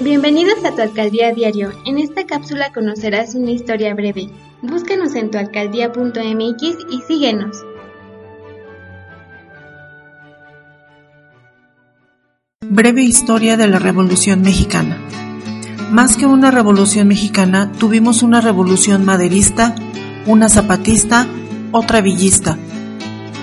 Bienvenidos a tu alcaldía diario. En esta cápsula conocerás una historia breve. Búscanos en tualcaldía.mx y síguenos. Breve historia de la Revolución Mexicana. Más que una revolución mexicana, tuvimos una revolución maderista, una zapatista, otra villista.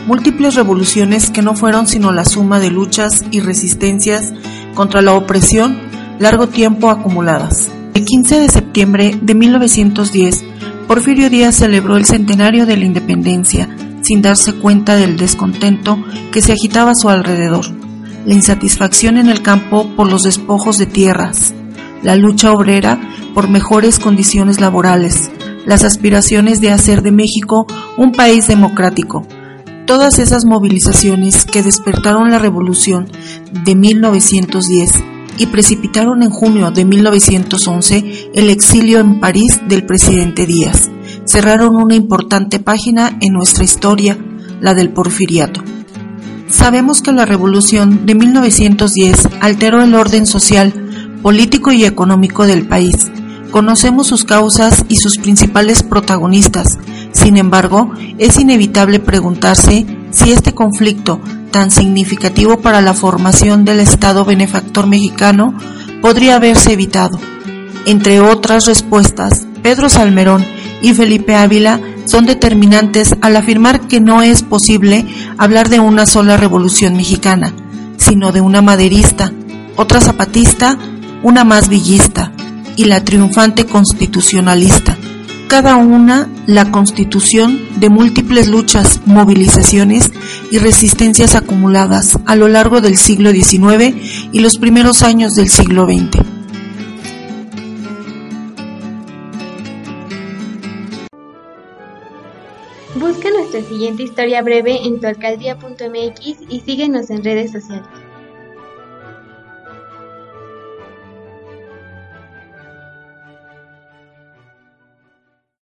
Múltiples revoluciones que no fueron sino la suma de luchas y resistencias contra la opresión largo tiempo acumuladas. El 15 de septiembre de 1910, Porfirio Díaz celebró el centenario de la independencia sin darse cuenta del descontento que se agitaba a su alrededor, la insatisfacción en el campo por los despojos de tierras, la lucha obrera por mejores condiciones laborales, las aspiraciones de hacer de México un país democrático. Todas esas movilizaciones que despertaron la revolución de 1910 y precipitaron en junio de 1911 el exilio en París del presidente Díaz. Cerraron una importante página en nuestra historia, la del porfiriato. Sabemos que la revolución de 1910 alteró el orden social, político y económico del país. Conocemos sus causas y sus principales protagonistas. Sin embargo, es inevitable preguntarse si este conflicto tan significativo para la formación del Estado benefactor mexicano podría haberse evitado. Entre otras respuestas, Pedro Salmerón y Felipe Ávila son determinantes al afirmar que no es posible hablar de una sola revolución mexicana, sino de una maderista, otra zapatista, una más villista y la triunfante constitucionalista cada una la constitución de múltiples luchas, movilizaciones y resistencias acumuladas a lo largo del siglo XIX y los primeros años del siglo XX. Busca nuestra siguiente historia breve en tualcaldía.mx y síguenos en redes sociales.